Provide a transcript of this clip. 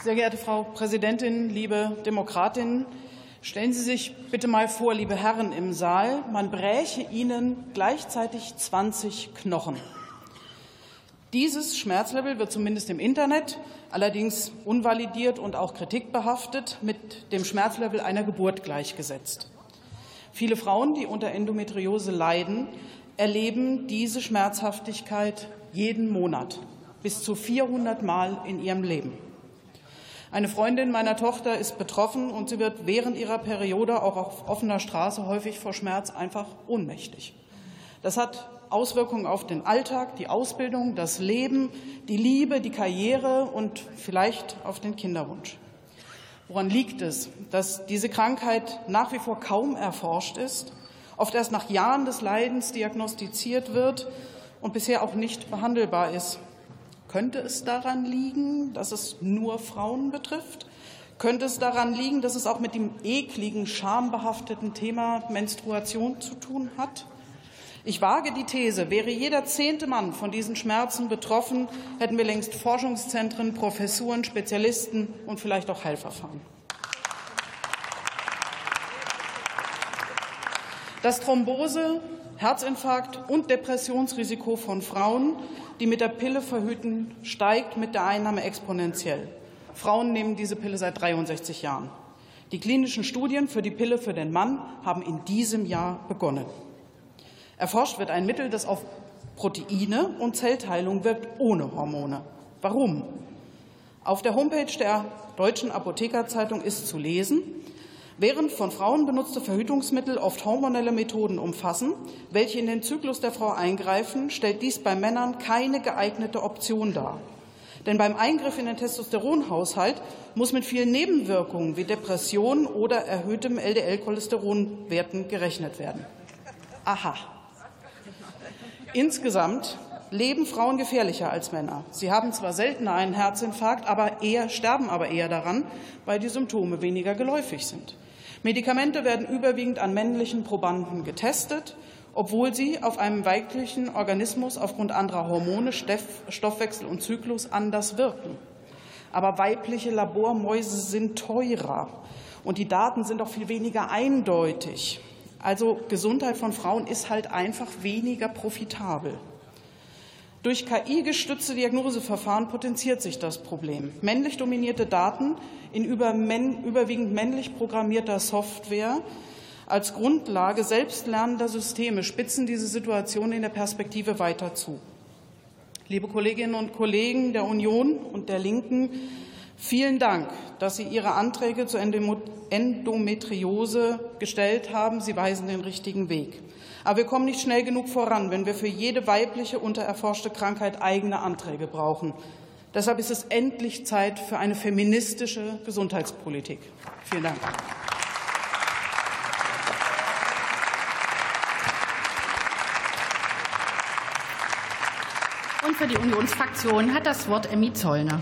Sehr geehrte Frau Präsidentin, liebe Demokratinnen, stellen Sie sich bitte mal vor, liebe Herren im Saal, man bräche Ihnen gleichzeitig 20 Knochen. Dieses Schmerzlevel wird zumindest im Internet, allerdings unvalidiert und auch kritikbehaftet, mit dem Schmerzlevel einer Geburt gleichgesetzt. Viele Frauen, die unter Endometriose leiden, erleben diese Schmerzhaftigkeit jeden Monat bis zu 400 Mal in ihrem Leben. Eine Freundin meiner Tochter ist betroffen und sie wird während ihrer Periode auch auf offener Straße häufig vor Schmerz einfach ohnmächtig. Das hat Auswirkungen auf den Alltag, die Ausbildung, das Leben, die Liebe, die Karriere und vielleicht auf den Kinderwunsch. Woran liegt es, dass diese Krankheit nach wie vor kaum erforscht ist, oft erst nach Jahren des Leidens diagnostiziert wird und bisher auch nicht behandelbar ist? Könnte es daran liegen, dass es nur Frauen betrifft? Könnte es daran liegen, dass es auch mit dem ekligen, schambehafteten Thema Menstruation zu tun hat? Ich wage die These, wäre jeder zehnte Mann von diesen Schmerzen betroffen, hätten wir längst Forschungszentren, Professuren, Spezialisten und vielleicht auch Heilverfahren. Das Thrombose, Herzinfarkt und Depressionsrisiko von Frauen die mit der Pille verhüten, steigt mit der Einnahme exponentiell. Frauen nehmen diese Pille seit 63 Jahren. Die klinischen Studien für die Pille für den Mann haben in diesem Jahr begonnen. Erforscht wird ein Mittel, das auf Proteine und Zellteilung wirkt ohne Hormone. Warum? Auf der Homepage der Deutschen Apothekerzeitung ist zu lesen, Während von Frauen benutzte Verhütungsmittel oft hormonelle Methoden umfassen, welche in den Zyklus der Frau eingreifen, stellt dies bei Männern keine geeignete Option dar. Denn beim Eingriff in den Testosteronhaushalt muss mit vielen Nebenwirkungen wie Depressionen oder erhöhtem LDL-Cholesteronwerten gerechnet werden. Aha. Insgesamt leben Frauen gefährlicher als Männer. Sie haben zwar seltener einen Herzinfarkt, aber eher, sterben aber eher daran, weil die Symptome weniger geläufig sind. Medikamente werden überwiegend an männlichen Probanden getestet, obwohl sie auf einem weiblichen Organismus aufgrund anderer Hormone, Stoffwechsel und Zyklus anders wirken. Aber weibliche Labormäuse sind teurer und die Daten sind auch viel weniger eindeutig. Also Gesundheit von Frauen ist halt einfach weniger profitabel. Durch KI-gestützte Diagnoseverfahren potenziert sich das Problem. Männlich dominierte Daten in überwiegend männlich programmierter Software als Grundlage selbstlernender Systeme spitzen diese Situation in der Perspektive weiter zu. Liebe Kolleginnen und Kollegen der Union und der Linken, vielen Dank, dass Sie Ihre Anträge zur Endometriose gestellt haben. Sie weisen den richtigen Weg. Aber wir kommen nicht schnell genug voran, wenn wir für jede weibliche untererforschte Krankheit eigene Anträge brauchen. Deshalb ist es endlich Zeit für eine feministische Gesundheitspolitik. Vielen Dank. Und für die Unionsfraktion hat das Wort Emmy Zollner.